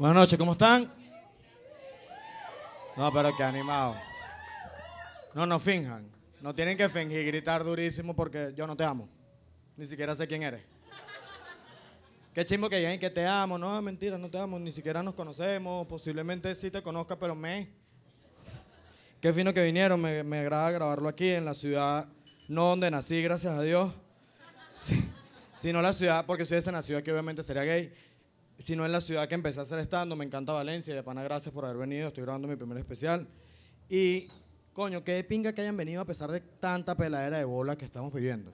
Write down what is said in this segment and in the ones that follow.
Buenas noches, ¿cómo están? No, pero qué animado. No, no finjan. No tienen que fingir gritar durísimo porque yo no te amo. Ni siquiera sé quién eres. Qué chimbo que digan que te amo. No, mentira, no te amo. Ni siquiera nos conocemos. Posiblemente sí te conozca, pero me. Qué fino que vinieron. Me, me agrada grabarlo aquí en la ciudad, no donde nací, gracias a Dios. Sí. Si no la ciudad, porque si hubiese nacido aquí obviamente sería gay. Si no en la ciudad que empecé a hacer estando, me encanta Valencia. y De pana, gracias por haber venido. Estoy grabando mi primer especial. Y, coño, qué pinga que hayan venido a pesar de tanta peladera de bola que estamos viviendo.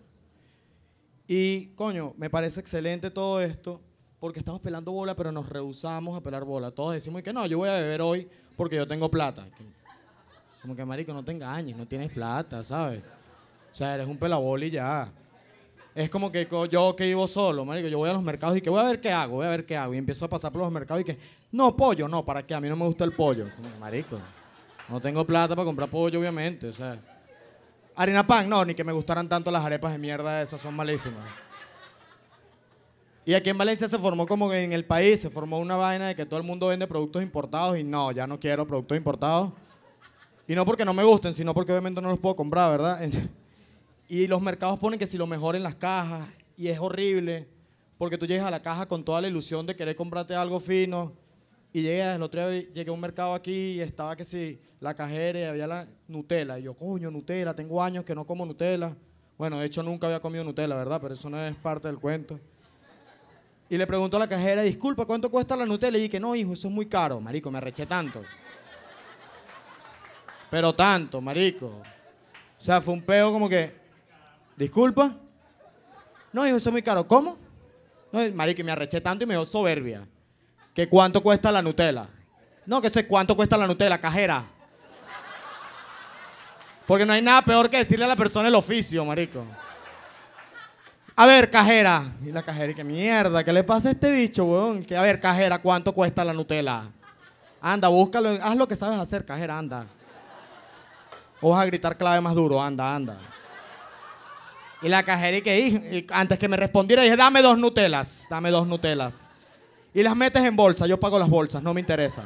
Y, coño, me parece excelente todo esto porque estamos pelando bola, pero nos rehusamos a pelar bola. Todos decimos que no, yo voy a beber hoy porque yo tengo plata. Como que, marico, no te engañes, no tienes plata, ¿sabes? O sea, eres un pelaboli ya. Es como que yo que vivo solo, marico, yo voy a los mercados y que voy a ver qué hago, voy a ver qué hago. Y empiezo a pasar por los mercados y que, no, pollo, no, ¿para qué? A mí no me gusta el pollo. Marico, no tengo plata para comprar pollo, obviamente, o sea. Harina pan, no, ni que me gustaran tanto las arepas de mierda esas, son malísimas. Y aquí en Valencia se formó como que en el país, se formó una vaina de que todo el mundo vende productos importados y no, ya no quiero productos importados. Y no porque no me gusten, sino porque obviamente no los puedo comprar, ¿verdad? Y los mercados ponen que si lo mejor en las cajas, y es horrible, porque tú llegas a la caja con toda la ilusión de querer comprarte algo fino, y llegas, el otro día llegué a un mercado aquí y estaba que si la cajera y había la Nutella, y yo, coño, Nutella, tengo años que no como Nutella. Bueno, de hecho nunca había comido Nutella, ¿verdad? Pero eso no es parte del cuento. Y le pregunto a la cajera, disculpa, ¿cuánto cuesta la Nutella? Y dije, no, hijo, eso es muy caro, marico, me arreché tanto. Pero tanto, marico. O sea, fue un peo como que, disculpa. No, hijo, eso es muy caro. ¿Cómo? No, marico, me arreché tanto y me dio soberbia. ¿Que cuánto cuesta la Nutella? No, que sé cuánto cuesta la Nutella, cajera. Porque no hay nada peor que decirle a la persona el oficio, marico. A ver, cajera. Y la cajera, y que mierda, ¿qué le pasa a este bicho, weón? Que, a ver, cajera, ¿cuánto cuesta la Nutella? Anda, búscalo, haz lo que sabes hacer, cajera, anda. O vas a gritar clave más duro, anda, anda. Y la cajera, y que y- antes que me respondiera, dije, dame dos Nutelas, dame dos Nutelas. Y las metes en bolsa, yo pago las bolsas, no me interesa.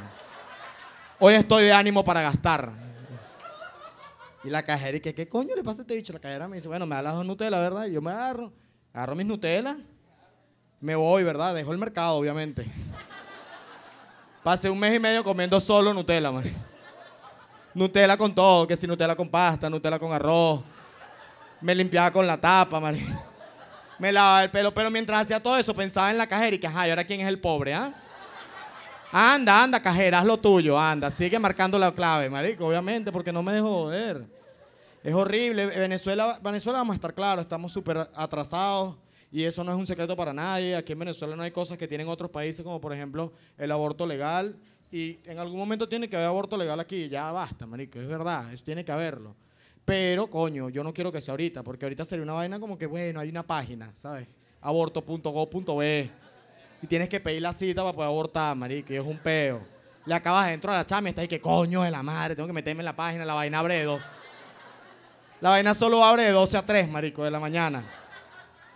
Hoy estoy de ánimo para gastar. Y la cajera, y que, ¿qué coño le pasa a este bicho? La cajera me dice, bueno, me da las dos Nutelas, ¿verdad? Y yo me agarro, agarro mis Nutelas, me voy, ¿verdad? Dejo el mercado, obviamente. Pasé un mes y medio comiendo solo Nutella, man. Nutella con todo, que si Nutella con pasta, Nutella con arroz. Me limpiaba con la tapa, man. Me lavaba el pelo, pero mientras hacía todo eso pensaba en la cajera y que, ajá, ¿y ahora quién es el pobre, ah? Anda, anda, cajera, haz lo tuyo, anda. Sigue marcando la clave, marico, obviamente, porque no me dejo joder. Es horrible. Venezuela, Venezuela vamos a estar claros, estamos súper atrasados y eso no es un secreto para nadie. Aquí en Venezuela no hay cosas que tienen otros países, como por ejemplo el aborto legal. Y en algún momento tiene que haber aborto legal aquí. Ya basta, marico, es verdad, es- tiene que haberlo. Pero, coño, yo no quiero que sea ahorita, porque ahorita sería una vaina como que, bueno, hay una página, ¿sabes? Aborto.gov.be. Y tienes que pedir la cita para poder abortar, marico, y es un peo. Le acabas dentro a la chama y estás ahí que coño de la madre, tengo que meterme en la página, la vaina abre de dos. La vaina solo abre de 12 a 3, marico, de la mañana.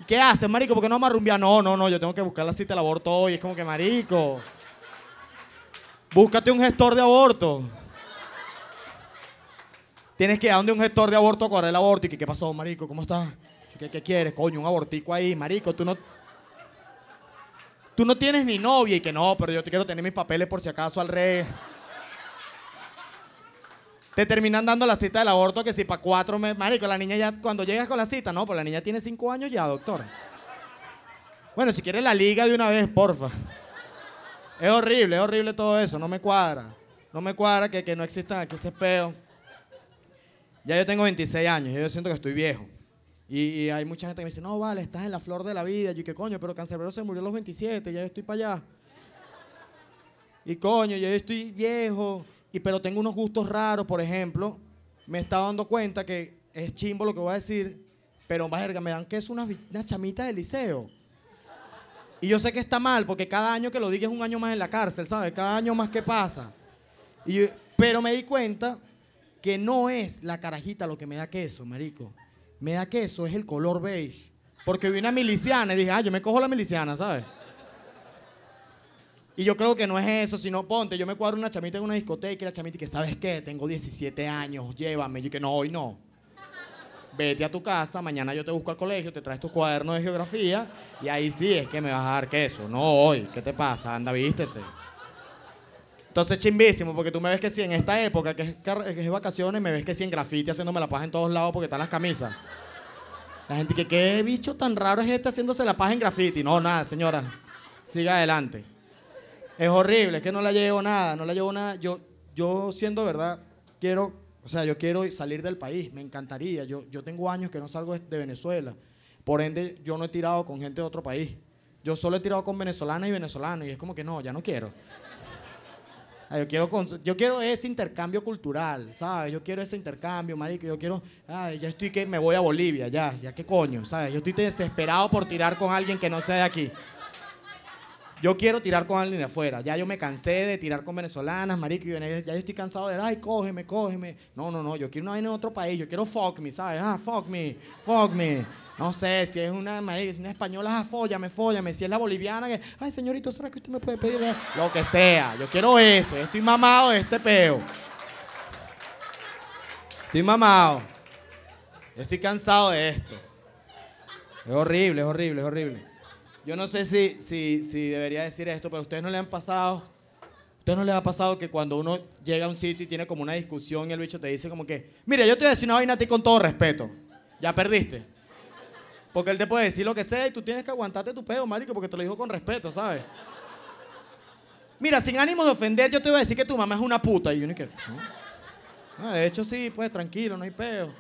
¿Y qué haces, marico? Porque no vamos a rumbear. No, no, no, yo tengo que buscar la cita del aborto hoy. Es como que, marico, búscate un gestor de aborto. Tienes que ir a donde un gestor de aborto a el aborto. ¿Y qué pasó, marico? ¿Cómo estás? ¿Qué, qué quieres? Coño, un abortico ahí, marico. Tú no, tú no tienes ni novia y que no, pero yo te quiero tener mis papeles por si acaso al rey. Te terminan dando la cita del aborto que si para cuatro meses. Marico, la niña ya, cuando llegas con la cita, no, pues la niña tiene cinco años ya, doctora. Bueno, si quieres la liga de una vez, porfa. Es horrible, es horrible todo eso, no me cuadra. No me cuadra que, que no existan aquí ese peo. Ya yo tengo 26 años yo siento que estoy viejo. Y, hay mucha gente que me dice, no, vale, estás en la flor de la vida. Yo, ¿qué coño? Pero Cancerbero se murió a los 27, ya yo estoy para allá. Y coño, ya yo estoy viejo, y pero tengo unos gustos raros, por ejemplo, me estaba dando cuenta que es chimbo lo que voy a decir, pero verga, me dan que es unas, vi- unas chamitas del liceo. Y yo sé que está mal, porque cada año que lo diga es un año más en la cárcel, ¿sabes? Cada año más que pasa. Y pero me di cuenta que no es la carajita lo que me da queso, marico. Me da queso, es el color beige. Porque vi una miliciana y dije, ah, yo me cojo la miliciana, ¿sabes? Y yo creo que no es eso, sino ponte, yo me cuadro una chamita en una discoteca y la chamita y que, ¿sabes qué? Tengo 17 años, llévame. Yo que no, hoy no. Vete a tu casa, mañana yo te busco al colegio, te traes tu cuaderno de geografía y ahí sí es que me vas a dar queso. No hoy, ¿qué te pasa? Anda, vístete. Entonces, chimbísimo, porque tú me ves que sí, en esta época, que es, que es vacaciones, me ves que sí en grafiti haciéndome la paja en todos lados porque están las camisas. La gente que, ¿qué bicho tan raro es este haciéndose la paja en grafiti? No, nada, señora. Siga adelante. Es horrible, es que no la llevo nada, no la llevo nada. Yo, yo siendo verdad, quiero, o sea, yo quiero salir del país, me encantaría. Yo, yo tengo años que no salgo de Venezuela. Por ende, yo no he tirado con gente de otro país. Yo solo he tirado con venezolanas y venezolanos y es como que no, ya no quiero. Ah, yo quiero, yo quiero ese intercambio cultural, ¿sabes? Yo quiero ese intercambio, marico. Yo quiero, ay, ya estoy que me voy a Bolivia, ya, ya qué coño, ¿sabes? Yo estoy desesperado por tirar con alguien que no sea de aquí. Yo quiero tirar con alguien de afuera. Ya yo me cansé de tirar con venezolanas, marico. Ya yo estoy cansado de, ay, cógeme, cógeme. No, no, no. Yo quiero una vaina en otro país. Yo quiero fuck me, ¿sabes? Ah, fuck me, fuck me. No sé, si es una, una española, fóllame, fóllame. Si es la boliviana, que, ay, señorito, ¿será que usted me puede pedir? Lo que sea. Yo quiero eso. Estoy mamado de este peo. Estoy mamado. Yo estoy cansado de esto. Es horrible, es horrible, es horrible. Yo no sé si, si, si debería decir esto, pero a ustedes no le han pasado. ¿A ustedes no les ha pasado que cuando uno llega a un sitio y tiene como una discusión y el bicho te dice como que, mira, yo te voy a decir una vaina a ti con todo respeto. Ya perdiste. Porque él te puede decir lo que sea y tú tienes que aguantarte tu pedo, marico, porque te lo dijo con respeto, ¿sabes? Mira, sin ánimo de ofender, yo te voy a decir que tu mamá es una puta. Y yo ni que, ¿no? de hecho, sí, pues tranquilo, no hay pedo.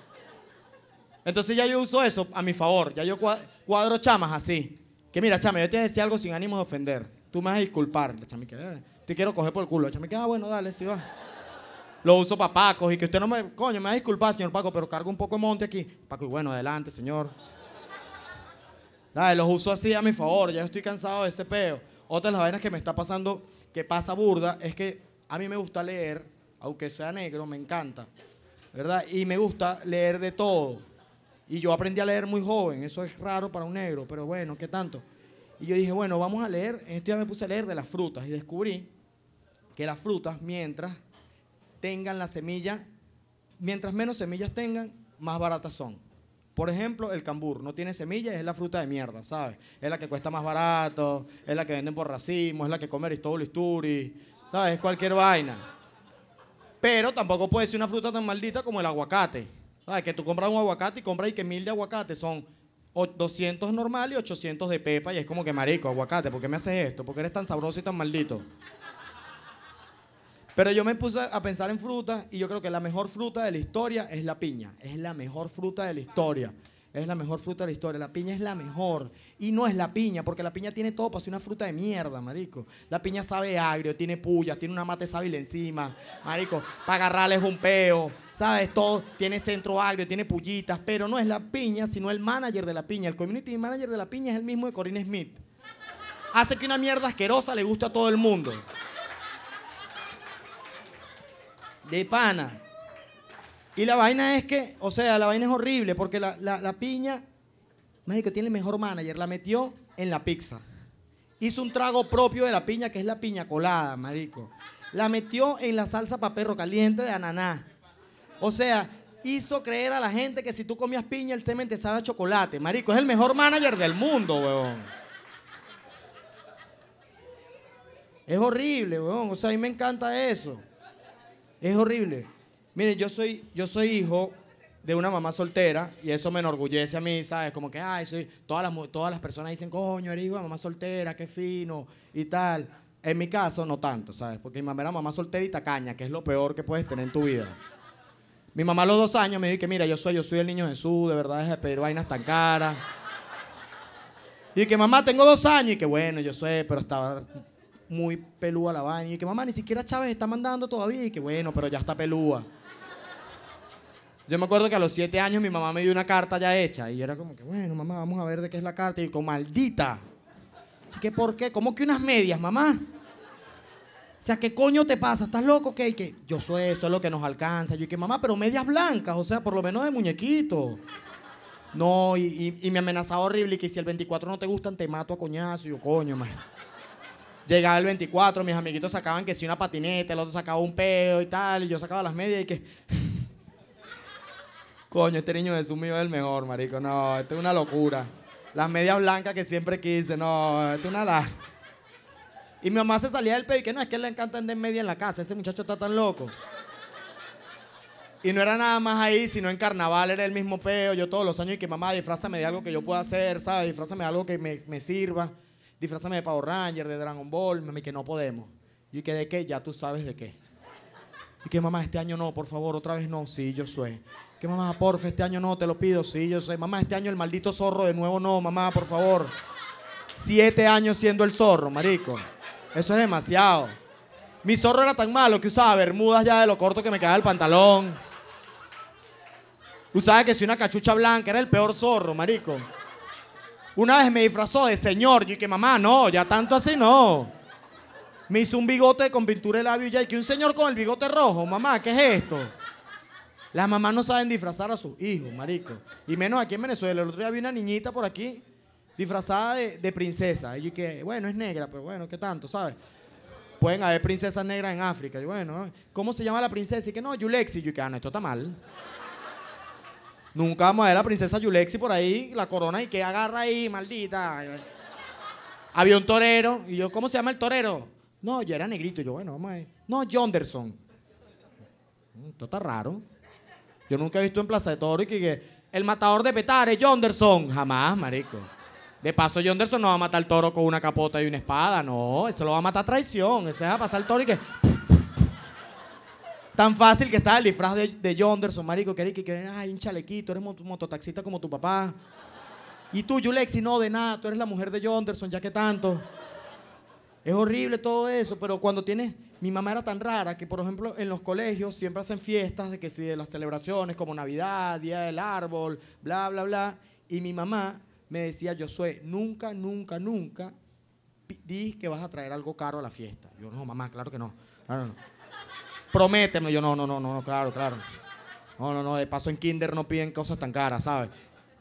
Entonces ya yo uso eso a mi favor. Ya yo cuadro chamas así. Que mira, chama, yo te voy a decir algo sin ánimo de ofender. Tú me vas a disculpar. La chama, que eh, te quiero coger por el culo. La chama, que ah, bueno, dale, sí va. Lo uso para Paco y que usted no me. Coño, me va a disculpar, señor Paco, pero cargo un poco de monte aquí. Paco, y bueno, adelante, señor. Los uso así a mi favor, ya estoy cansado de ese peo. Otra de las vainas que me está pasando, que pasa burda, es que a mí me gusta leer, aunque sea negro, me encanta, ¿verdad? Y me gusta leer de todo. Y yo aprendí a leer muy joven, eso es raro para un negro, pero bueno, ¿qué tanto? Y yo dije, bueno, vamos a leer, en este día me puse a leer de las frutas y descubrí que las frutas, mientras tengan la semilla, mientras menos semillas tengan, más baratas son. Por ejemplo, el cambur no tiene semillas, es la fruta de mierda, ¿sabes? Es la que cuesta más barato, es la que venden por racismo, es la que come Aristóbulo Isturi, ¿sabes? Es cualquier vaina. Pero tampoco puede ser una fruta tan maldita como el aguacate. ¿Sabes? Que tú compras un aguacate y compras y que mil de aguacate son 200 normal y 800 de pepa y es como que marico, aguacate, ¿por qué me haces esto? ¿Por qué eres tan sabroso y tan maldito? Pero yo me puse a pensar en frutas y yo creo que la mejor fruta de la historia es la piña. Es la mejor fruta de la historia. Es la mejor fruta de la historia. La piña es la mejor. Y no es la piña, porque la piña tiene todo para ser una fruta de mierda, marico. La piña sabe agrio, tiene pullas, tiene una mate sábil encima, marico. Para agarrarles un peo, ¿sabes? Todo tiene centro agrio, tiene pullitas. Pero no es la piña, sino el manager de la piña. El community manager de la piña es el mismo de Corinne Smith. Hace que una mierda asquerosa le guste a todo el mundo. De pana. Y la vaina es que, o sea, la vaina es horrible porque la, la, piña, México tiene el mejor manager, la metió en la pizza. Hizo un trago propio de la piña, que es la piña colada, marico. La metió en la salsa para perro caliente de ananá. O sea, hizo creer a la gente que si tú comías piña, el semen te sabe a chocolate. Marico, es el mejor manager del mundo, weón. Es horrible, weón. O sea, a mí me encanta eso. Es horrible. Mire, yo soy, yo soy hijo de una mamá soltera y eso me enorgullece a mí, ¿sabes? Como que, ay, soy, todas las, todas las personas dicen, coño, eres hijo de mamá soltera, qué fino y tal. En mi caso, no tanto, ¿sabes? Porque mi mamá era mamá soltera y tacaña, que es lo peor que puedes tener en tu vida. Mi mamá a los dos años me dijo que, mira, yo soy, yo soy el niño Jesús, de verdad, es de pedir vainas tan caras. Y que mamá, tengo dos años y que bueno, yo sé, pero estaba muy pelúa la vaina. Y que mamá, ni siquiera Chávez está mandando todavía. Y que bueno, pero ya está pelúa. Yo me acuerdo que a los siete años mi mamá me dio una carta ya hecha. Y yo era como que, bueno, mamá, vamos a ver de qué es la carta. Y con maldita. Así que, ¿por qué? ¿Cómo que unas medias, mamá? O sea, ¿qué coño te pasa? ¿Estás loco? ¿Qué? que yo soy eso, es lo que nos alcanza. Yo que mamá, pero medias blancas, o sea, por lo menos de muñequito. No, y, y, me amenazaba horrible y que si el 24 no te gustan, te mato a coñazo. Y yo, coño, man. Llegaba el 24, mis amiguitos sacaban que si una patineta, el otro sacaba un peo y tal, y yo sacaba las medias y que... Coño, este niño Jesús mío es el mejor, marico. No, esto es una locura. Las medias blancas que siempre quise, no, esto es una la... Y mi mamá se salía del peo y que no, es que le encanta andar en media en la casa, ese muchacho está tan loco. Y no era nada más ahí, sino en carnaval era el mismo peo. Yo todos los años y que mamá, disfrázame de algo que yo pueda hacer, ¿sabes? Disfrázame de algo que me, me sirva. Disfrázame de Power Ranger, de Dragon Ball. Mami, que no podemos. Y que de qué, ya tú sabes de qué. Y que mamá, este año no, por favor, otra vez no. Sí, yo soy. Que mamá, porfa, este año no, te lo pido. Sí, yo soy. Mamá, este año el maldito zorro de nuevo no, mamá, por favor. Siete años siendo el zorro, marico. Eso es demasiado. Mi zorro era tan malo que usaba bermudas ya de lo corto que me quedaba el pantalón. Usaba que si una cachucha blanca era el peor zorro, marico. Una vez me disfrazó de señor. Y que mamá, no, ya tanto así no. Me hizo un bigote con pintura de labio ya. Y que un señor con el bigote rojo, mamá, ¿qué es esto? Las mamás no saben disfrazar a sus hijos, marico. Y menos aquí en Venezuela. El otro día vi una niñita por aquí disfrazada de, princesa. Y que, bueno, es negra, pero bueno, ¿qué tanto, sabes? Pueden haber princesas negras en África. Y bueno, ¿cómo se llama la princesa? Y que no, Yulexi. Y que, ah, no, esto está mal. Nunca vamos a ver a la princesa Yulexi por ahí, la corona y que agarra ahí, maldita. Había un torero, y yo, ¿cómo se llama el torero? No, yo era negrito, yo, bueno, vamos a ver. No, Jonderson. Mm, esto está raro. Yo nunca he visto en Plaza de Toro y que, el matador de Petare, Jonderson. Jamás, marico. De paso, Jonderson no va a matar al toro con una capota y una espada, no, eso lo va a matar traición. Ese es a pasar el toro y que Tan fácil que estaba el disfraz de, de Jonderson, marico, que, que, que ay, un chalequito, eres mototaxista como tu papá. Y tú, Yulexi, no, de nada, tú eres la mujer de Jonderson, ya que tanto. Es horrible todo eso, pero cuando tienes... Mi mamá era tan rara que, por ejemplo, en los colegios siempre hacen fiestas de que si de las celebraciones como Navidad, Día del Árbol, bla, bla, bla. Y mi mamá me decía, yo soy, nunca, nunca, nunca di que vas a traer algo caro a la fiesta. Yo, no, mamá, claro que no. Claro, no prométeme. Yo, no, no, no, no, claro, claro. No, no, no, de paso en kinder no piden cosas tan caras, ¿sabes?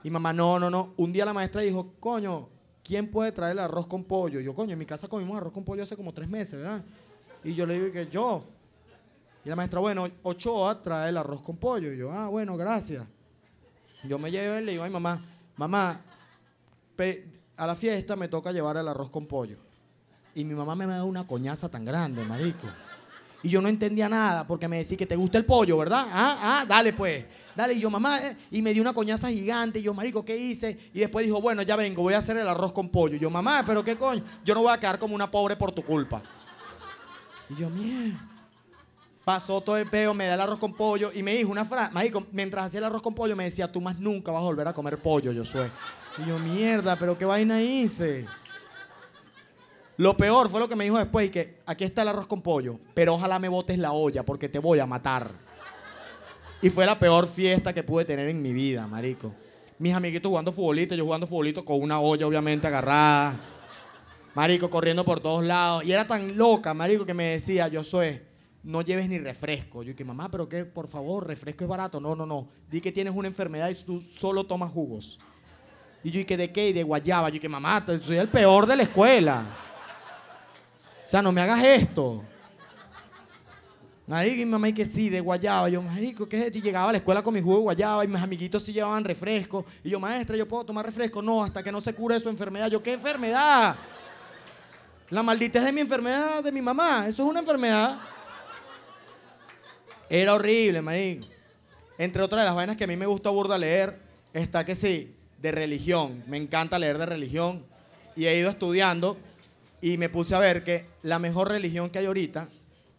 Y mamá, no, no, no. Un día la maestra dijo, coño, ¿quién puede traer el arroz con pollo? Yo, coño, en mi casa comimos arroz con pollo hace como tres meses, ¿verdad? Y yo le digo que yo. Y la maestra, bueno, Ochoa trae el arroz con pollo. Y yo, ah, bueno, gracias. Yo me llevo y le digo, ay, mamá, mamá, a la fiesta me toca llevar el arroz con pollo. Y mi mamá me da una coñaza tan grande, marico. Y yo no entendía nada porque me decía que te gusta el pollo, ¿verdad? Ah, ah, dale pues. Dale. Y yo, mamá, eh", y me dio una coñaza gigante. Y yo, marico, ¿qué hice? Y después dijo, bueno, ya vengo, voy a hacer el arroz con pollo. Y yo, mamá, pero qué coño. Yo no voy a quedar como una pobre por tu culpa. Y yo, mierda. Pasó todo el peo, me da el arroz con pollo y me dijo una frase, marico, mientras hacía el arroz con pollo me decía, tú más nunca vas a volver a comer pollo, yo soy. Y yo, mierda, pero qué vaina hice. Lo peor fue lo que me dijo después, y que aquí está el arroz con pollo, pero ojalá me botes la olla porque te voy a matar. Y fue la peor fiesta que pude tener en mi vida, marico. Mis amiguitos jugando futbolito, yo jugando futbolito con una olla obviamente agarrada. Marico, corriendo por todos lados. Y era tan loca, marico, que me decía, yo soy, no lleves ni refresco. Yo que mamá, pero qué, por favor, refresco es barato. No, no, no. Di que tienes una enfermedad y tú solo tomas jugos. Y yo, ¿y que de qué? Y de guayaba. Yo que mamá, soy el peor de la escuela. O sea, no me hagas esto. Marico, y mi mamá y que sí, de guayaba. Yo, marico, ¿qué es esto? Y llegaba a la escuela con mi jugo de guayaba y mis amiguitos sí llevaban refresco. Y yo, maestra, ¿yo puedo tomar refresco? No, hasta que no se cure su enfermedad. Yo, ¿qué enfermedad? La maldita es de mi enfermedad, de mi mamá. Eso es una enfermedad. Era horrible, marico. Entre otras de las vainas que a mí me gusta burda leer, está que sí, de religión. Me encanta leer de religión. Y he ido estudiando y me puse a ver que la mejor religión que hay ahorita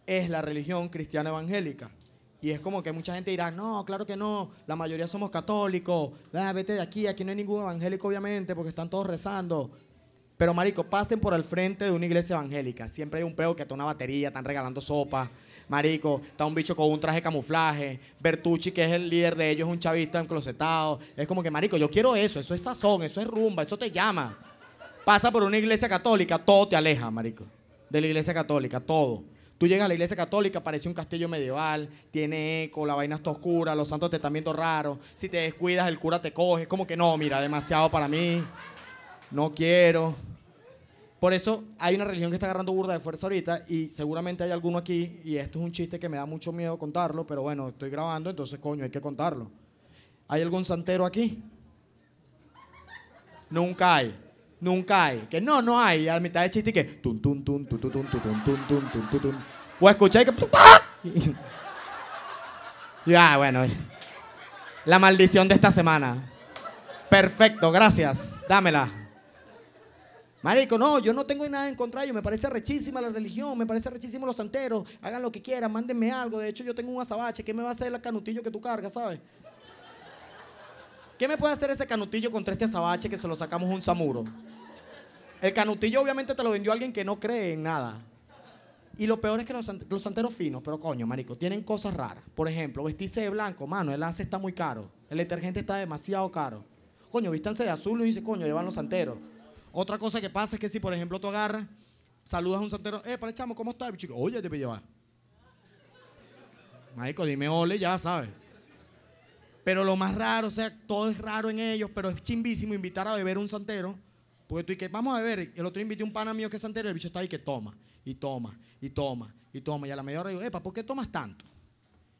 es la religión cristiana evangélica. Y es como que mucha gente dirá, no, claro que no, la mayoría somos católicos, ah, vete de aquí, aquí no hay ningún evangélico obviamente porque están todos rezando. Pero marico, pasen por el frente de una iglesia evangélica. Siempre hay un peo que está una batería, están regalando sopa. Marico, está un bicho con un traje de camuflaje. Bertucci, que es el líder de ellos, es un chavista enclosetado. Es como que, marico, yo quiero eso, eso es sazón, eso es rumba, eso te llama. Pasa por una iglesia católica, todo te aleja, marico. De la iglesia católica, todo. Tú llegas a la iglesia católica, parece un castillo medieval, tiene eco, la vaina está oscura, los santos te están viendo raro. Si te descuidas, el cura te coge. Como que no, mira, demasiado para mí. No quiero. Por eso hay una religión que está agarrando burda de fuerza ahorita y seguramente hay alguno aquí, y esto es un chiste que me da mucho miedo contarlo, pero bueno, estoy grabando, entonces coño, hay que contarlo. ¿Hay algún santero aquí? Nunca hay. Nunca hay. Que no, no hay. A mitad de chiste que tun tun tun tun tun tun tun tun tun tun. O escucháis que Ya, bueno. La maldición de esta semana. Perfecto, gracias. Dámela. Marico, no, yo no tengo nada en contra de ellos. Me parece rechísima la religión, me parece rechísimo los santeros. Hagan lo que quieran, mándenme algo. De hecho, yo tengo un azabache. ¿Qué me va a hacer el canutillo que tú cargas, sabes? ¿Qué me puede hacer ese canutillo contra este azabache que se lo sacamos un samuro? El canutillo obviamente te lo vendió alguien que no cree en nada. Y lo peor es que los, los santeros finos, pero coño, marico, tienen cosas raras. Por ejemplo, vestirse de blanco, mano, el ace está muy caro. El detergente está demasiado caro. Coño, vístanse de azul y dice, coño, llevan los santeros. Otra cosa que pasa es que si, por ejemplo, tú agarras, saludas a un santero, eh, para el chamo, ¿cómo está? El chico, oye, te voy a llevar. Marico, dime ole, ya sabes. Pero lo más raro, o sea, todo es raro en ellos, pero es chimbísimo invitar a beber un santero. Porque tú y que vamos a beber, el otro invité un pana mío que es santero, y el bicho está ahí que toma, y toma, y toma, y toma. Y a la media hora digo, epa, ¿por qué tomas tanto?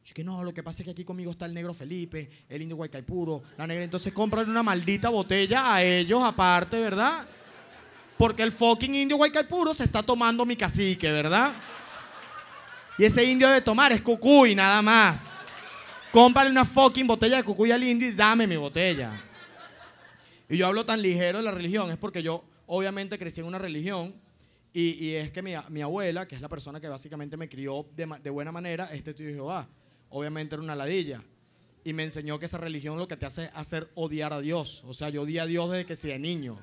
Yo que no, lo que pasa es que aquí conmigo está el negro Felipe, el indio Guaycaipuro, la negra. Entonces compran una maldita botella a ellos aparte, ¿verdad? Porque el fucking indio Guaycaipuro se está tomando mi cacique, ¿verdad? Y ese indio debe tomar es cucuy, nada más. Cómprale una fucking botella de cucuy al y dame mi botella. Y yo hablo tan ligero de la religión, es porque yo obviamente crecí en una religión y, es que mi, abuela, que es la persona que básicamente me crió de, buena manera, este tío de Jehová, obviamente era una ladilla. Y me enseñó que esa religión lo que te hace hacer odiar a Dios. O sea, yo odié a Dios desde que sea niño.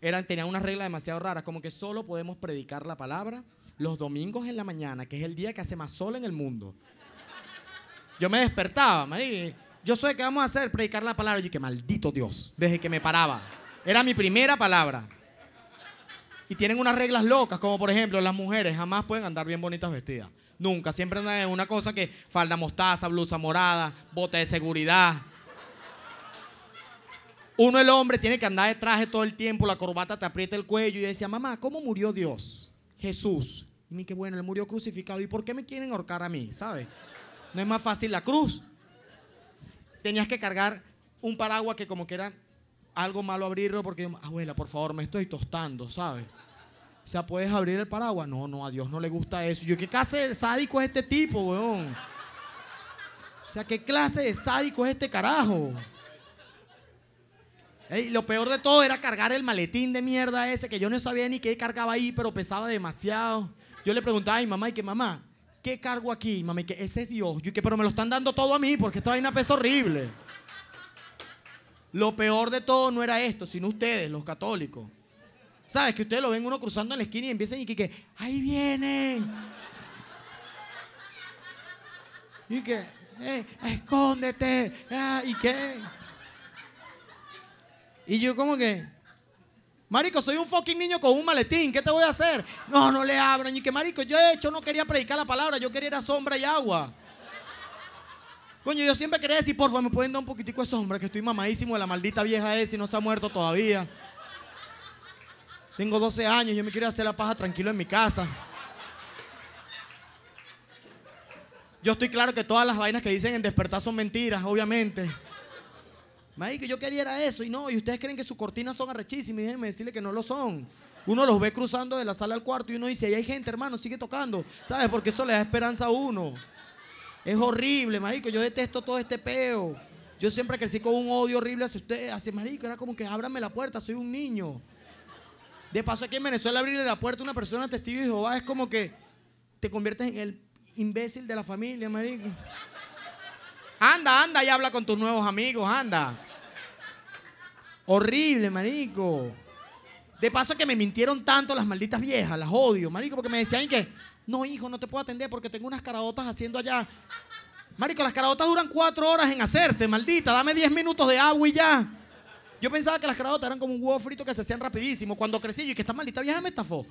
Eran, tenían unas reglas demasiado raras, como que solo podemos predicar la palabra los domingos en la mañana, que es el día que hace más sol en el mundo. Yo me despertaba, María. Yo soy que vamos a hacer, predicar la palabra. Y que maldito Dios, desde que me paraba. Era mi primera palabra. Y tienen unas reglas locas, como por ejemplo, las mujeres jamás pueden andar bien bonitas vestidas. Nunca. Siempre andan en una cosa que falda mostaza, blusa morada, bote de seguridad. Uno, el hombre, tiene que andar de traje todo el tiempo, la corbata te aprieta el cuello. Y decía, mamá, ¿cómo murió Dios? Jesús. Y mí, qué bueno, él murió crucificado. ¿Y por qué me quieren ahorcar a mí? ¿Sabes? No es más fácil la cruz. Tenías que cargar un paraguas que como que era algo malo abrirlo porque, abuela, por favor, me estoy tostando, ¿sabes? O sea, ¿puedes abrir el paraguas? No, no, a Dios no le gusta eso. Yo, ¿qué clase de sádico es este tipo, weón? O sea, ¿qué clase de sádico es este carajo? Y lo peor de todo era cargar el maletín de mierda ese que yo no sabía ni qué cargaba ahí, pero pesaba demasiado. Yo le preguntaba a mi mamá y que mamá, ¿qué cargo aquí? Mami, que ese es Dios. Yo que, pero me lo están dando todo a mí porque esta vaina pesa horrible. Lo peor de todo no era esto, sino ustedes, los católicos. ¿Sabes? Que ustedes lo ven uno cruzando en la esquina y empiezan y que, que ahí vienen. Y que, eh, escóndete. Ah, ¿Y qué? Y yo como que, Marico, soy un fucking niño con un maletín, ¿qué te voy a hacer? No, no le abran. Y que, Marico, yo de hecho no quería predicar la palabra, yo quería ir a sombra y agua. Coño, yo siempre quería decir, porfa, me pueden dar un poquitico de sombra, que estoy mamadísimo de la maldita vieja esa y no se ha muerto todavía. Tengo 12 años, yo me quiero hacer la paja tranquilo en mi casa. Yo estoy claro que todas las vainas que dicen en despertar son mentiras, obviamente que yo quería era eso. Y no, y ustedes creen que sus cortinas son arrechísimas. Y déjenme decirle que no lo son. Uno los ve cruzando de la sala al cuarto y uno dice, ahí hay gente, hermano, sigue tocando. ¿Sabes? Porque eso le da esperanza a uno. Es horrible, marico. Yo detesto todo este peo. Yo siempre crecí con un odio horrible hacia ustedes, hacia marico. Era como que ábrame la puerta, soy un niño. De paso aquí en Venezuela abrirle la puerta a una persona testigo de Jehová es como que te conviertes en el imbécil de la familia, marico. Anda, anda y habla con tus nuevos amigos, anda. Horrible, marico. De paso que me mintieron tanto las malditas viejas, las odio, marico, porque me decían que, no, hijo, no te puedo atender porque tengo unas caradotas haciendo allá. Marico, las caradotas duran cuatro horas en hacerse, maldita, dame diez minutos de agua y ya. Yo pensaba que las caradotas eran como un huevo frito que se hacían rapidísimo. Cuando crecí, y que esta maldita vieja me estafó.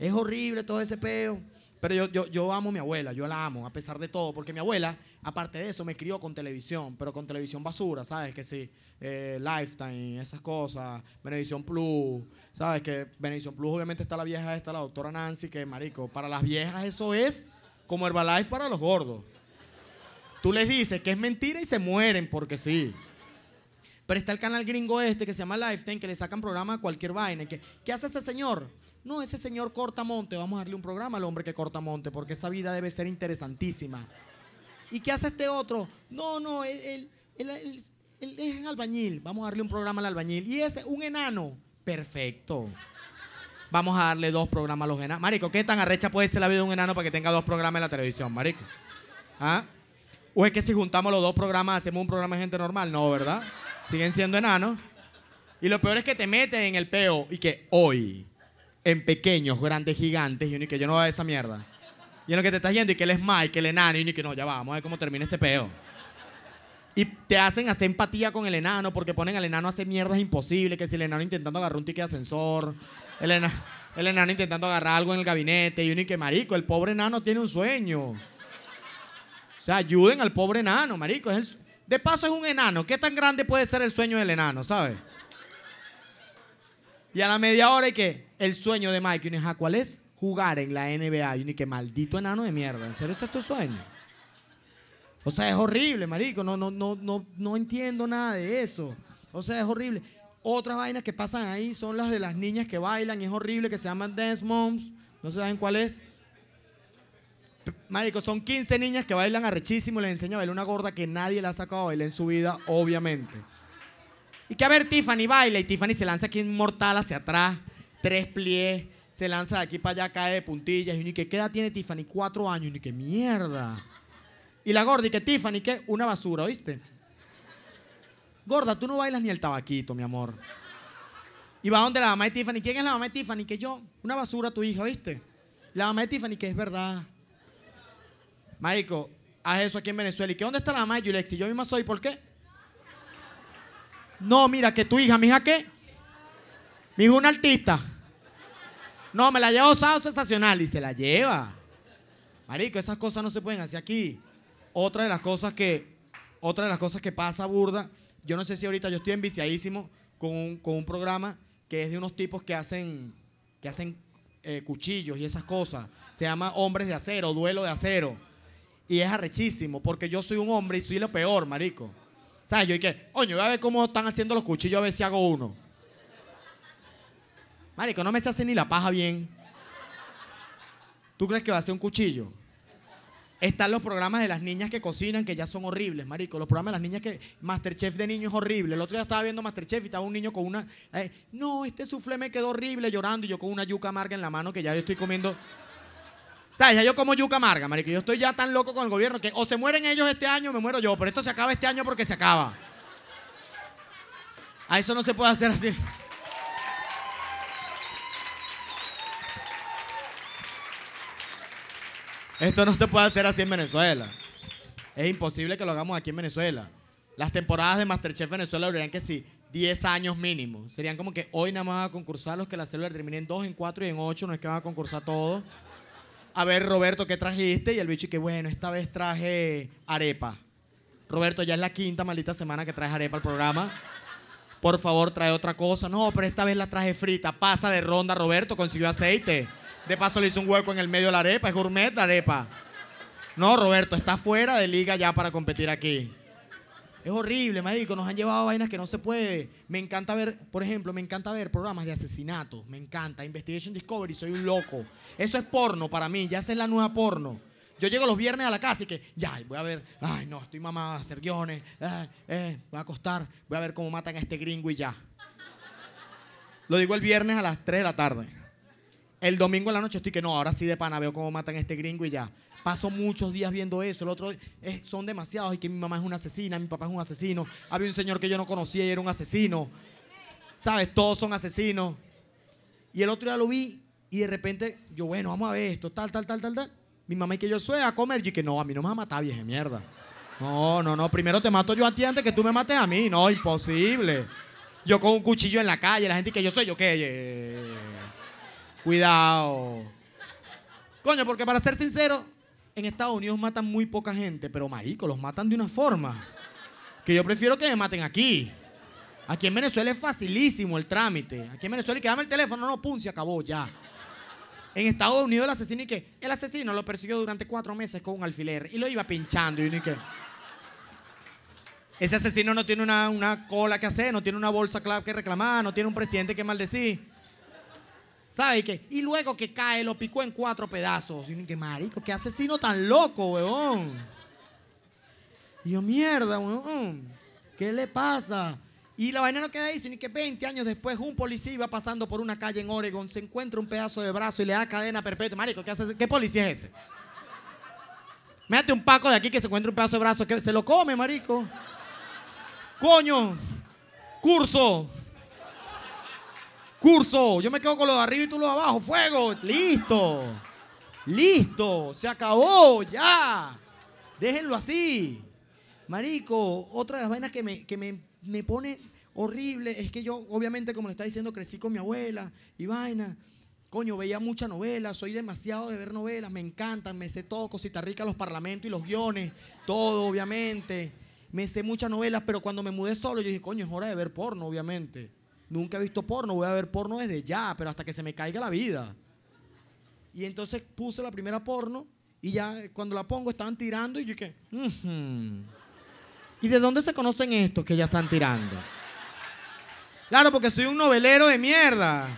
Es horrible todo ese peo. Pero yo, yo, yo amo a mi abuela, yo la amo, a pesar de todo, porque mi abuela, aparte de eso, me crió con televisión, pero con televisión basura, ¿sabes? Que sí, eh, Lifetime, esas cosas, Benevisión Plus, ¿sabes? Que Benevisión Plus obviamente está la vieja esta, la doctora Nancy, que marico, para las viejas eso es como Herbalife para los gordos. Tú les dices que es mentira y se mueren porque sí. Pero está el canal gringo este que se llama Lifetime, que le sacan programa a cualquier vaina. Que, ¿Qué hace ese señor? No, ese señor corta monte. Vamos a darle un programa al hombre que corta monte, porque esa vida debe ser interesantísima. ¿Y qué hace este otro? No, no, él, él, él, él es albañil. Vamos a darle un programa al albañil. Y ese, un enano. Perfecto. Vamos a darle dos programas a los enanos. Marico, ¿qué tan arrecha puede ser la vida de un enano para que tenga dos programas en la televisión, marico? ¿Ah? ¿O es que si juntamos los dos programas hacemos un programa de gente normal? No, ¿verdad? Siguen siendo enanos. Y lo peor es que te meten en el peo y que hoy, en pequeños, grandes, gigantes, y uno que yo no voy a esa mierda. Y en lo que te estás yendo y que él es Mike, el enano, y uno y que no, ya va, vamos a ver cómo termina este peo. Y te hacen hacer empatía con el enano porque ponen al enano a hacer mierdas imposibles, que si el enano intentando agarrar un ticket de ascensor, el, ena- el enano intentando agarrar algo en el gabinete, y uno que marico, el pobre enano tiene un sueño. O sea, ayuden al pobre enano, marico. Es el de paso es un enano. ¿Qué tan grande puede ser el sueño del enano, sabes? Y a la media hora y que el sueño de Mike, y "Ajá, ¿cuál es? Jugar en la NBA. Y que maldito enano de mierda. ¿En serio ese es tu sueño? O sea, es horrible, marico. No, no, no, no, no entiendo nada de eso. O sea, es horrible. Otras vainas que pasan ahí son las de las niñas que bailan es horrible, que se llaman Dance Moms. No saben cuál es. Marico, son 15 niñas que bailan arrechísimo y les enseña a bailar una gorda que nadie le ha sacado a bailar en su vida, obviamente. Y que a ver, Tiffany baila y Tiffany se lanza aquí mortal hacia atrás, tres pliés, se lanza de aquí para allá, cae de puntillas. Y uno, ¿y qué edad tiene Tiffany? Cuatro años. Y uno, ¿y qué mierda? Y la gorda, y que Tiffany, ¿qué? Una basura, ¿oíste? Gorda, tú no bailas ni el tabaquito, mi amor. Y va donde la mamá de Tiffany. ¿Quién es la mamá de Tiffany? Que yo. Una basura tu hija, ¿oíste? La mamá de Tiffany, que es verdad. Marico, haz eso aquí en Venezuela. ¿Y que dónde está la mamá de Yulexi? Yo misma soy, ¿por qué? No, mira, que tu hija, ¿mi hija qué? Mi hija una artista. No, me la llevo sábado sensacional y se la lleva. Marico, esas cosas no se pueden hacer aquí. Otra de las cosas que, otra de las cosas que pasa burda, yo no sé si ahorita yo estoy enviciadísimo con un, con un programa que es de unos tipos que hacen, que hacen eh, cuchillos y esas cosas. Se llama Hombres de Acero, Duelo de Acero. Y es arrechísimo, porque yo soy un hombre y soy lo peor, marico. ¿Sabes? Yo dije, oye, voy a ver cómo están haciendo los cuchillos, a ver si hago uno. Marico, no me se hace ni la paja bien. ¿Tú crees que va a ser un cuchillo? Están los programas de las niñas que cocinan, que ya son horribles, marico. Los programas de las niñas que... Masterchef de niños es horrible. El otro día estaba viendo Masterchef y estaba un niño con una... eh, no, este suflé me quedó horrible llorando y yo con una yuca amarga en la mano que ya yo estoy comiendo... ¿Sabes? Ya yo como yuca amarga, marico. Yo estoy ya tan loco con el gobierno que o se mueren ellos este año o me muero yo. Pero esto se acaba este año porque se acaba. A eso no se puede hacer así. Esto no se puede hacer así en Venezuela. Es imposible que lo hagamos aquí en Venezuela. Las temporadas de Masterchef Venezuela durarían que sí, 10 años mínimo. Serían como que hoy nada más van a concursar los que la célula termine en 2, en 4 y en 8. No es que van a concursar todos. A ver, Roberto, ¿qué trajiste? Y el bicho, que bueno, esta vez traje arepa. Roberto, ya es la quinta maldita semana que traes arepa al programa. Por favor, trae otra cosa. No, pero esta vez la traje frita. Pasa de ronda, Roberto, consiguió aceite. De paso le hizo un hueco en el medio de la arepa. Es gourmet la arepa. No, Roberto, está fuera de liga ya para competir aquí. Es horrible, marico. Nos han llevado vainas que no se puede. Me encanta ver, por ejemplo, me encanta ver programas de asesinatos. Me encanta. Investigation Discovery, soy un loco. Eso es porno para mí. Ya es la nueva porno. Yo llego los viernes a la casa y que, ya, voy a ver, ay, no, estoy mamá a hacer guiones, eh, voy a acostar, voy a ver cómo matan a este gringo y ya. Lo digo el viernes a las 3 de la tarde. El domingo en la noche estoy que no, ahora sí de pana veo cómo matan a este gringo y ya. Paso muchos días viendo eso. El otro es- son demasiados y que mi mamá es una asesina, mi papá es un asesino. Había un señor que yo no conocía y era un asesino. ¿Sabes? Todos son asesinos. Y el otro día lo vi y de repente yo, bueno, vamos a ver esto, tal, tal, tal, tal, tal. Mi mamá y que yo soy a comer y que no, a mí no me vas a matar, vieja mierda. No, no, no, primero te mato yo a ti antes que tú me mates a mí. No, imposible. Yo con un cuchillo en la calle, la gente que yo soy, yo qué. Eh, Cuidado. Coño, porque para ser sincero, en Estados Unidos matan muy poca gente, pero marico, los matan de una forma que yo prefiero que me maten aquí. Aquí en Venezuela es facilísimo el trámite. Aquí en Venezuela y que dame el teléfono, no, pum, se acabó ya. En Estados Unidos el asesino y que el asesino lo persiguió durante cuatro meses con un alfiler y lo iba pinchando y ni que ese asesino no tiene una, una cola que hacer, no tiene una bolsa clave que reclamar, no tiene un presidente que maldecir. ¿Sabe qué? Y luego que cae, lo picó en cuatro pedazos. Y que marico, qué asesino tan loco, weón. Y yo, mierda, weón. ¿Qué le pasa? Y la vaina no queda ahí, sino que 20 años después un policía iba pasando por una calle en Oregon, se encuentra un pedazo de brazo y le da cadena perpetua. Marico, ¿qué, policía es ese? Méate un paco de aquí que se encuentra un pedazo de brazo que se lo come, marico. Coño, curso. Curso, yo me quedo con lo de arriba y tú lo de abajo. Fuego, listo. Listo, se acabó, ya. Déjenlo así. Marico, otra de las vainas que me, que me, me pone horrible es que yo, obviamente, como le está diciendo, crecí con mi abuela y vaina. Coño, veía mucha novela, soy demasiado de ver novelas, me encantan, me sé todo, cosita rica, los parlamentos y los guiones, todo, obviamente. Me sé muchas novelas, pero cuando me mudé solo, yo dije, coño, es hora de ver porno, obviamente. Nunca he visto porno, voy a ver porno desde ya, pero hasta que se me caiga la vida. Y entonces puse la primera porno y ya cuando la pongo estaban tirando y yo dije, ¿y de dónde se conocen estos que ya están tirando? Claro, porque soy un novelero de mierda.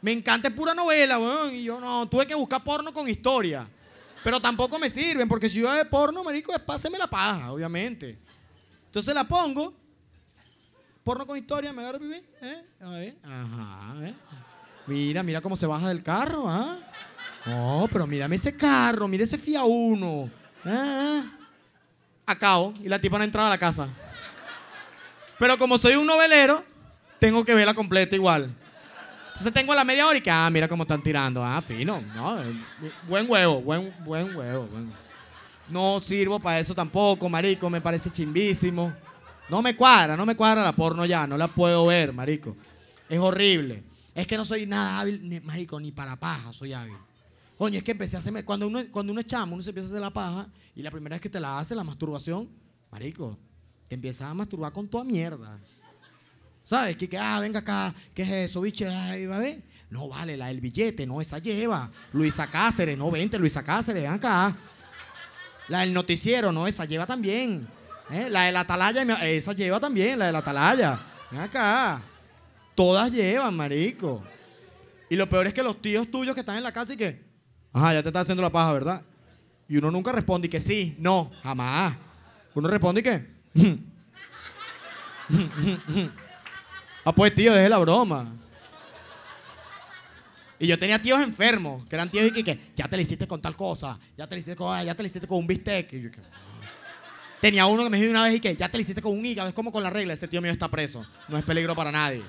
Me encanta pura novela, weón. Y yo no, tuve que buscar porno con historia. Pero tampoco me sirven, porque si yo veo porno, marico, es páseme la paja, obviamente. Entonces la pongo porno con historia, me agarro. ¿Eh? A ver, ajá, ¿eh? Mira, mira cómo se baja del carro, ¿ah? No, pero mírame ese carro, mira ese FIA 1. ¿Ah? Acabo y la tipa no entraba a la casa. Pero como soy un novelero, tengo que verla completa igual. Entonces tengo la media hora y que, ah, mira cómo están tirando. Ah, fino. No, eh, buen huevo, buen, buen huevo. No sirvo para eso tampoco, marico. Me parece chimbísimo. No me cuadra, no me cuadra la porno ya, no la puedo ver, marico. Es horrible. Es que no soy nada hábil, marico, ni para la paja soy hábil. Coño, es que empecé a hacerme, cuando uno, cuando uno es chamo, uno se empieza a hacer la paja y la primera vez que te la hace, la masturbación, marico, te empiezas a masturbar con toda mierda. ¿Sabes? Que ah, venga acá, ¿qué es eso, biche? Ay, va a ver. No, vale, la del billete, no, esa lleva. Luisa Cáceres, no, vente, Luisa Cáceres, ven acá. La del noticiero, no, esa lleva también. ¿Eh? La de la atalaya, esa lleva también, la de la atalaya. Ven acá. Todas llevan, marico. Y lo peor es que los tíos tuyos que están en la casa y que, ajá, ya te estás haciendo la paja, ¿verdad? Y uno nunca responde y que sí, no, jamás. Uno responde y que, ah, pues tío, deje la broma. Y yo tenía tíos enfermos, que eran tíos y que, ya te le hiciste con tal cosa, ya te le hiciste con, ya te le hiciste con un bistec. Y yo, que, Tenía uno que me dijo una vez y que ya te lo hiciste con un hígado, es como con la regla, ese tío mío está preso, no es peligro para nadie.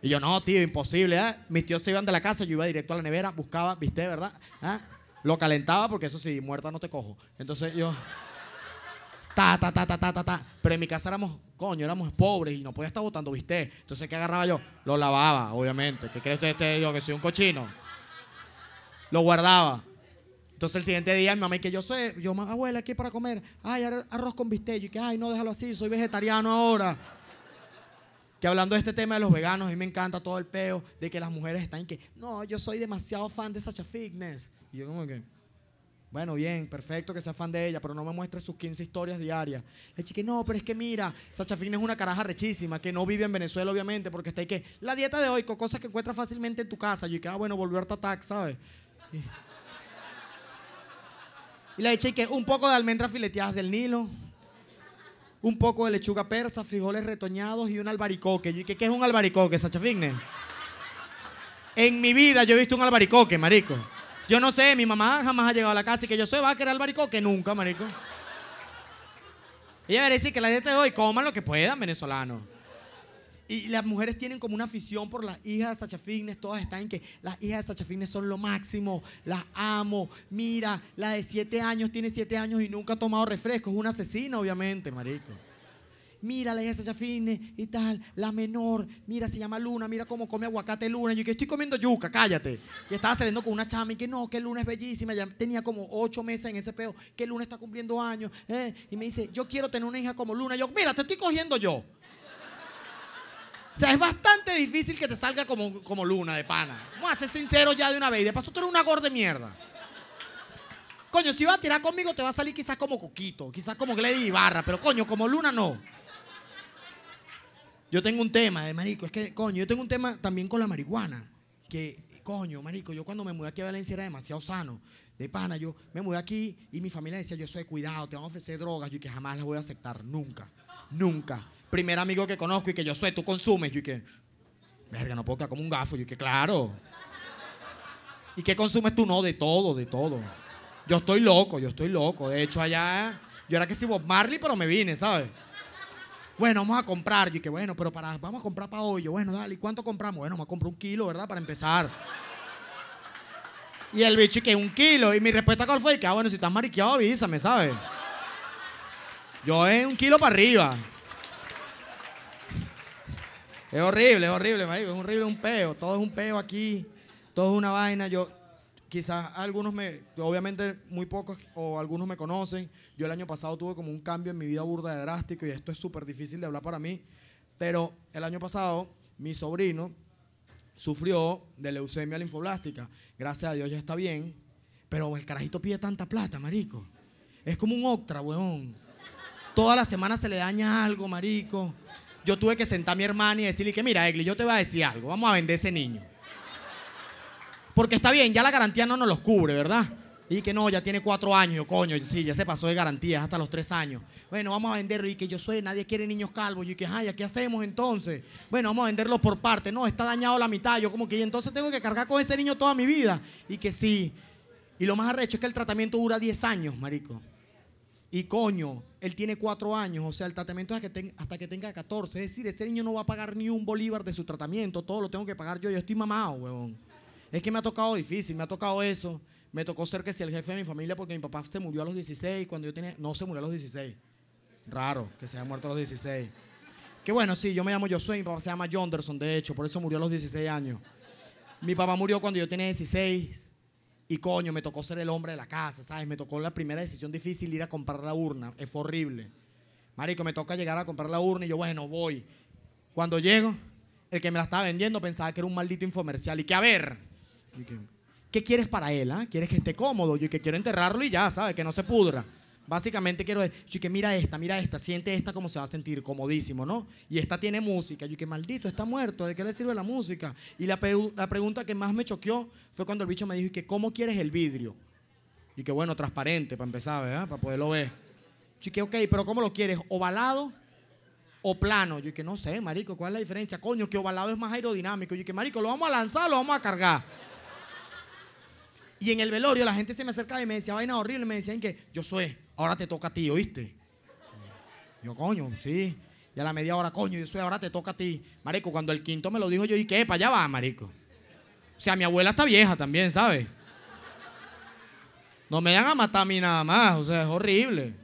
Y yo, no, tío, imposible. ¿eh? Mis tíos se iban de la casa, yo iba directo a la nevera, buscaba, viste, ¿verdad? ¿Ah? Lo calentaba porque eso sí, muerta no te cojo. Entonces yo, ta, ta, ta, ta, ta, ta, ta. Pero en mi casa éramos, coño, éramos pobres y no podía estar botando, viste. Entonces, ¿qué agarraba yo? Lo lavaba, obviamente. ¿Qué crees usted, yo, que soy un cochino? Lo guardaba. Entonces el siguiente día mi mamá y que yo soy, yo, abuela, ¿qué para comer? Ay, arroz con bistec. Y que, ay, no, déjalo así, soy vegetariano ahora. Que hablando de este tema de los veganos, a mí me encanta todo el peo de que las mujeres están que, no, yo soy demasiado fan de Sacha Fitness. Y yo como que, bueno, bien, perfecto que sea fan de ella, pero no me muestre sus 15 historias diarias. Le dije que no, pero es que mira, Sacha Fitness es una caraja rechísima, que no vive en Venezuela, obviamente, porque está ahí que, la dieta de hoy, con cosas que encuentras fácilmente en tu casa. Y que, ah, bueno, volvió a Tatac, ¿sabes? Y le eché que un poco de almendras fileteadas del Nilo, un poco de lechuga persa, frijoles retoñados y un albaricoque. Y ¿qué, es un albaricoque, Sacha Fitness? En mi vida yo he visto un albaricoque, marico. Yo no sé, mi mamá jamás ha llegado a la casa y que yo sé, va a querer albaricoque nunca, marico. Ella va a decir que la gente de hoy coman lo que puedan, venezolanos. Y las mujeres tienen como una afición por las hijas de Sacha Fitness. Todas están en que las hijas de Sacha Fitness son lo máximo. Las amo. Mira, la de siete años tiene siete años y nunca ha tomado refresco. Es una asesina, obviamente, marico. mira la hija fitness y tal, la menor, mira, se llama Luna, mira cómo come aguacate Luna. Yo que estoy comiendo yuca, cállate. Y estaba saliendo con una chama y que no, que Luna es bellísima, ya tenía como ocho meses en ese peo, que Luna está cumpliendo años. eh, Y me dice, yo quiero tener una hija como Luna. Y yo, mira, te estoy cogiendo yo. O sea, es bastante difícil que te salga como, como Luna de pana. Vamos a ser sinceros ya de una vez. De paso tú eres una gorda de mierda. Coño, si vas a tirar conmigo te va a salir quizás como Coquito, quizás como Glady Ibarra, pero coño, como Luna no. Yo tengo un tema de marico, es que, coño, yo tengo un tema también con la marihuana. Que, coño, marico, yo cuando me mudé aquí a Valencia era demasiado sano. De pana, yo me mudé aquí y mi familia decía, yo soy cuidado, te van a ofrecer drogas, yo que jamás las voy a aceptar, nunca, nunca. Primer amigo que conozco y que yo soy, tú consumes, yo y que, verga, no puedo quedar como un gafo, yo y que, claro. ¿Y qué consumes tú? No, de todo, de todo. Yo estoy loco, yo estoy loco. De hecho, allá, yo era que si Bob Marley, pero me vine, ¿sabes? Bueno, vamos a comprar. Yo que bueno, pero para, vamos a comprar para hoy. Yo, bueno, dale, ¿y cuánto compramos? Bueno, vamos a comprar un kilo, ¿verdad? Para empezar. Y el bicho, que un kilo. Y mi respuesta cuál fue, que, ah, bueno, si estás mariqueado, avísame, ¿sabes? Yo es un kilo para arriba. Es horrible, es horrible, marico. Es horrible un peo. Todo es un peo aquí. Todo es una vaina. Yo, quizás algunos me, obviamente muy pocos o algunos me conocen. Yo el año pasado tuve como un cambio en mi vida burda de drástico y esto es súper difícil de hablar para mí. Pero el año pasado mi sobrino sufrió de leucemia linfoblástica. Gracias a Dios ya está bien. Pero el carajito pide tanta plata, marico. Es como un octra, weón. Toda la semana se le daña algo, marico. Yo tuve que sentar a mi hermana y decirle que, mira, Egli, yo te voy a decir algo. Vamos a vender ese niño. Porque está bien, ya la garantía no nos los cubre, ¿verdad? Y que no, ya tiene cuatro años, yo, coño, sí, ya se pasó de garantías hasta los tres años. Bueno, vamos a venderlo y que yo soy, nadie quiere niños calvos. Y que, ay, ¿qué hacemos entonces? Bueno, vamos a venderlo por parte. No, está dañado la mitad. Yo como que, y entonces tengo que cargar con ese niño toda mi vida. Y que sí. Y lo más arrecho es que el tratamiento dura 10 años, marico. Y coño, él tiene cuatro años, o sea, el tratamiento es hasta que, tenga, hasta que tenga 14. Es decir, ese niño no va a pagar ni un bolívar de su tratamiento, todo lo tengo que pagar yo. Yo estoy mamado, huevón. Es que me ha tocado difícil, me ha tocado eso. Me tocó ser que si el jefe de mi familia, porque mi papá se murió a los 16, cuando yo tenía. No se murió a los 16. Raro que se haya muerto a los 16. Que bueno, sí, yo me llamo Josué, mi papá se llama Jonderson, de hecho, por eso murió a los 16 años. Mi papá murió cuando yo tenía 16. Y coño, me tocó ser el hombre de la casa, ¿sabes? Me tocó la primera decisión difícil ir a comprar la urna. Eh, Fue horrible. Marico, me toca llegar a comprar la urna y yo, bueno, voy. Cuando llego, el que me la estaba vendiendo pensaba que era un maldito infomercial. Y que, a ver, ¿qué quieres para él? ah? ¿Quieres que esté cómodo? Yo que quiero enterrarlo y ya, ¿sabes? Que no se pudra. Básicamente quiero decir, que mira esta, mira esta, siente esta como se va a sentir, comodísimo, ¿no? Y esta tiene música. Yo que maldito, está muerto, ¿de qué le sirve la música? Y la, la pregunta que más me choqueó fue cuando el bicho me dijo, ¿y que cómo quieres el vidrio? Y que bueno, transparente para empezar, ¿verdad? Para poderlo ver. Yo que, ok, pero ¿cómo lo quieres? ¿Ovalado o plano? Yo que no sé, marico, ¿cuál es la diferencia? Coño, que ovalado es más aerodinámico. Yo que, marico, ¿lo vamos a lanzar o lo vamos a cargar? Y en el velorio la gente se me acercaba y me decía vaina horrible. Me decían que yo soy, ahora te toca a ti, ¿oíste? Yo, coño, sí. Y a la media hora, coño, yo soy, ahora te toca a ti. Marico, cuando el quinto me lo dijo yo, ¿y qué? Para allá va, marico. O sea, mi abuela está vieja también, ¿sabes? No me van a matar a mí nada más, o sea, es horrible.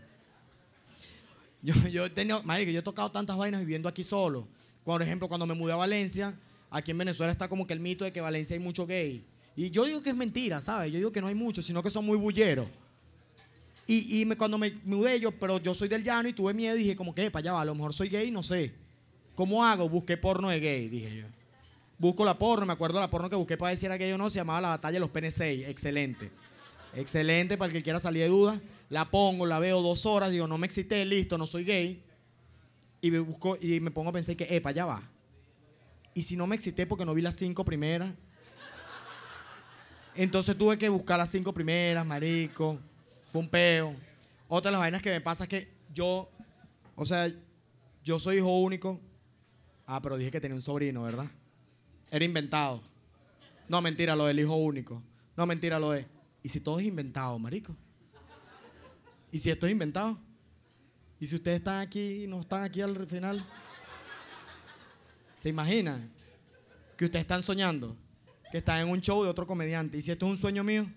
Yo, yo he tenido, marico, yo he tocado tantas vainas viviendo aquí solo. Por ejemplo, cuando me mudé a Valencia, aquí en Venezuela está como que el mito de que Valencia hay mucho gay. Y yo digo que es mentira, ¿sabes? Yo digo que no hay mucho, sino que son muy bulleros. Y, cuando me mudé yo, pero yo soy del llano y tuve miedo dije como que, para allá va, a lo mejor soy gay, no sé. ¿Cómo hago? Busqué porno de gay, dije yo. Busco la porno, me acuerdo la porno que busqué para ver si era gay o no, se llamaba La Batalla de los Penes 6, excelente. Excelente para el que quiera salir de dudas. La pongo, la veo dos horas, digo, no me excité, listo, no soy gay. Y me busco y me pongo a pensar que, epa, ya va. Y si no me excité porque no vi las cinco primeras. Entonces tuve que buscar las cinco primeras, marico. Fue un peo. Otra de las vainas que me pasa es que yo, o sea, yo soy hijo único. Ah, pero dije que tenía un sobrino, ¿verdad? Era inventado. No, mentira, lo del hijo único. No, mentira, lo de. ¿Y si todo es inventado, marico? ¿Y si esto es inventado? ¿Y si ustedes están aquí y no están aquí al final? ¿Se imaginan? Que ustedes están soñando. Que están en un show de otro comediante. ¿Y si esto es un sueño mío?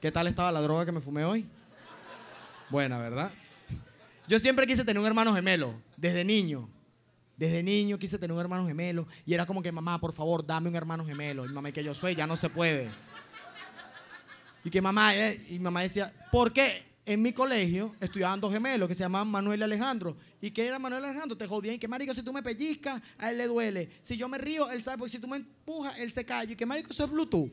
¿Qué tal estaba la droga que me fumé hoy? Buena, ¿verdad? Yo siempre quise tener un hermano gemelo, desde niño. Desde niño quise tener un hermano gemelo y era como que, mamá, por favor, dame un hermano gemelo. Y mamá, que yo soy, ya no se puede. Y que mamá, eh, y mamá decía, ¿por qué? En mi colegio estudiaban dos gemelos que se llamaban Manuel y Alejandro. ¿Y qué era Manuel y Alejandro? Te jodían. Y que, marico, si tú me pellizcas, a él le duele. Si yo me río, él sabe, porque si tú me empujas, él se calla. Y que, marico, eso es Bluetooth.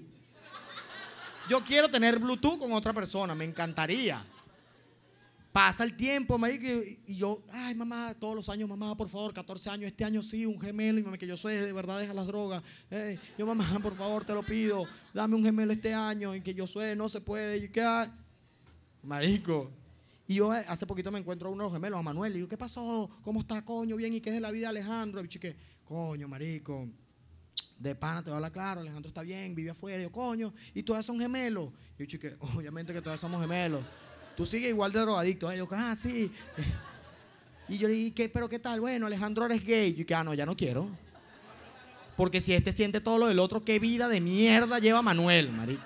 Yo quiero tener Bluetooth con otra persona, me encantaría. Pasa el tiempo, marico, y, yo, ay, mamá, todos los años, mamá, por favor, 14 años, este año sí, un gemelo, y mamá, que yo soy, de verdad, deja las drogas. yo, mamá, por favor, te lo pido, dame un gemelo este año, y que yo soy, no se puede, y que, marico. Y yo eh, hace poquito me encuentro a uno de los gemelos, a Manuel, y digo, ¿qué pasó? ¿Cómo está, coño? Bien, ¿y qué es de la vida Alejandro? Y chique, coño, marico, de pana te voy a hablar claro, Alejandro está bien, vive afuera, yo, coño, y todas son gemelos. Y yo, chique, obviamente que todas somos gemelos. Tú sigues igual de drogadicto. ¿eh? Yo, ah, sí. Y yo le dije, ¿pero qué tal? Bueno, Alejandro eres gay. Yo dije, ah, no, ya no quiero. Porque si este siente todo lo del otro, qué vida de mierda lleva Manuel, marico.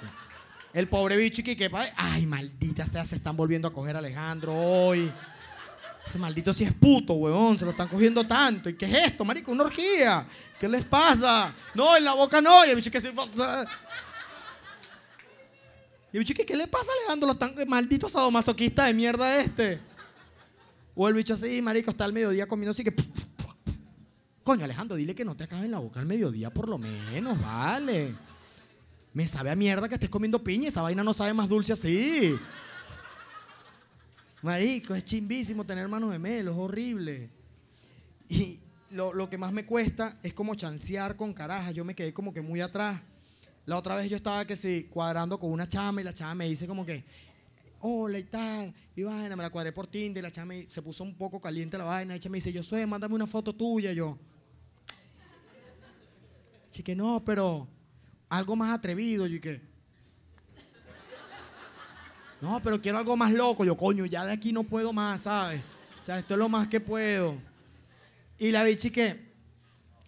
El pobre bicho que, ay, maldita sea, se están volviendo a coger a Alejandro hoy. Ese maldito si es puto, huevón, se lo están cogiendo tanto. ¿Y qué es esto, marico? Una orgía. ¿Qué les pasa? No, en la boca no. Y el bicho que se... Y el bicho, ¿qué, ¿qué le pasa Alejandro? Los tan malditos sadomasoquistas de mierda este. O el bicho así, marico, está al mediodía comiendo así que... Coño, Alejandro, dile que no te acabe en la boca al mediodía por lo menos, vale. Me sabe a mierda que estés comiendo piña, esa vaina no sabe más dulce así. Marico, es chimbísimo tener manos gemelos, horrible. Y lo, lo, que más me cuesta es como chancear con carajas. Yo me quedé como que muy atrás. La otra vez yo estaba que sí, cuadrando con una chama y la chama me dice como que, hola y tal, y vaina, me la cuadré por Tinder, y la chama se puso un poco caliente la vaina, y ella me dice, yo soy, mándame una foto tuya, yo. que no, pero algo más atrevido, y que, no, pero quiero algo más loco, yo, coño, ya de aquí no puedo más, ¿sabes? O sea, esto es lo más que puedo. Y la bichi que,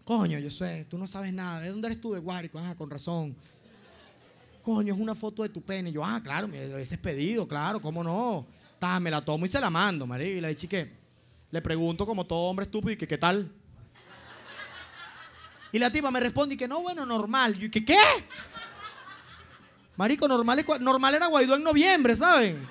coño, yo sé, tú no sabes nada, ¿de dónde eres tú? De Guárico, ajá, con razón coño, es una foto de tu pene. Y yo, ah, claro, me lo hubieses pedido, claro, ¿cómo no? Ta, me la tomo y se la mando, María. Y le dije que le pregunto como todo hombre estúpido, y que qué tal. Y la tipa me responde y que no, bueno, normal. Y yo, ¿qué qué? Marico, normal, normal era Guaidó en noviembre, ¿saben?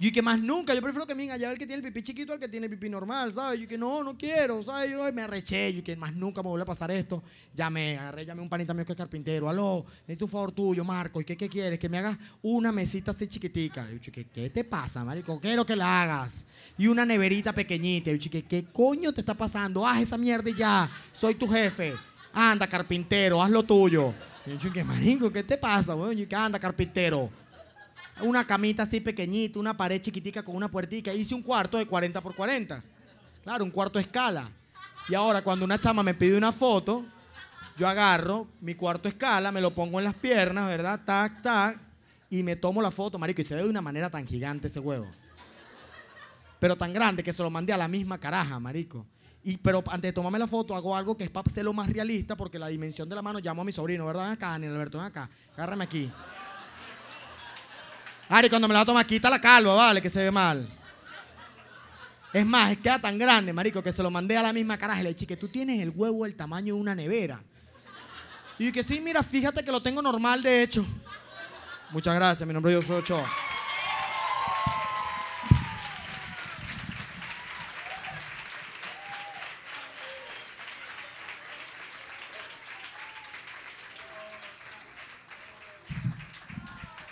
Y que más nunca, yo prefiero que me allá el que tiene el pipí chiquito al que tiene el pipí normal, ¿sabes? Y que no, no quiero, ¿sabes? Yo me arreché, y que más nunca me vuelve a pasar esto. Llamé, agarré, llamé a un panita mío que es carpintero. Aló, necesito un favor tuyo, Marco. ¿Y qué, qué quieres? Que me hagas una mesita así chiquitica. Yo, ¿qué, ¿qué te pasa, marico? Quiero que la hagas. Y una neverita pequeñita. Yo, ¿qué, ¿qué coño te está pasando? Haz esa mierda y ya. Soy tu jefe. Anda, carpintero, haz lo tuyo. Y yo, ¿qué marico? ¿Qué te pasa, weón? Y que anda, carpintero una camita así pequeñita, una pared chiquitica con una puertica. Hice un cuarto de 40 por 40. Claro, un cuarto escala. Y ahora cuando una chama me pide una foto, yo agarro mi cuarto escala, me lo pongo en las piernas, ¿verdad? Tac, tac, y me tomo la foto, marico, y se ve de una manera tan gigante ese huevo. Pero tan grande que se lo mandé a la misma caraja, marico. Y, pero antes de tomarme la foto, hago algo que es para lo más realista, porque la dimensión de la mano llamo a mi sobrino, ¿verdad? Acá, Daniel Alberto, ven acá, agárrame aquí. Ari, cuando me la toma, quita la calva, vale, que se ve mal. Es más, queda tan grande, marico, que se lo mandé a la misma caraja y le dije que tú tienes el huevo del tamaño de una nevera. Y que sí, mira, fíjate que lo tengo normal, de hecho. Muchas gracias, mi nombre es Josué Ochoa.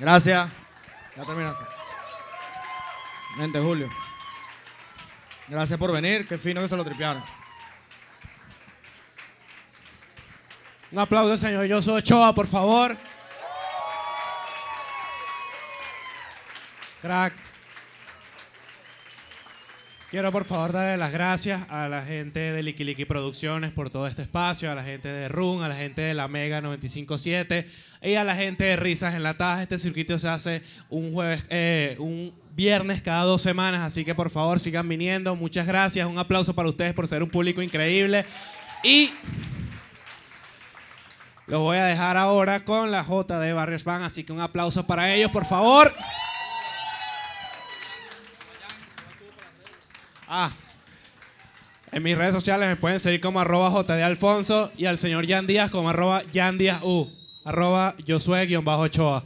Gracias. Ya terminaste. Vente, Julio. Gracias por venir. Qué fino que se lo tripearon. Un aplauso, señor Yo soy Ochoa, por favor. Crack. Quiero por favor darle las gracias a la gente de Likiliki Producciones por todo este espacio, a la gente de Run, a la gente de la Mega 957 y a la gente de Risas Enlatadas. Este circuito se hace un jueves, eh, un viernes cada dos semanas, así que por favor sigan viniendo. Muchas gracias, un aplauso para ustedes por ser un público increíble y los voy a dejar ahora con la J de Barrios Van, así que un aplauso para ellos, por favor. Ah. En mis redes sociales me pueden seguir como arroba JD Alfonso y al señor Jan Díaz como arroba Jan Díaz U. Arroba Josué-Ochoa.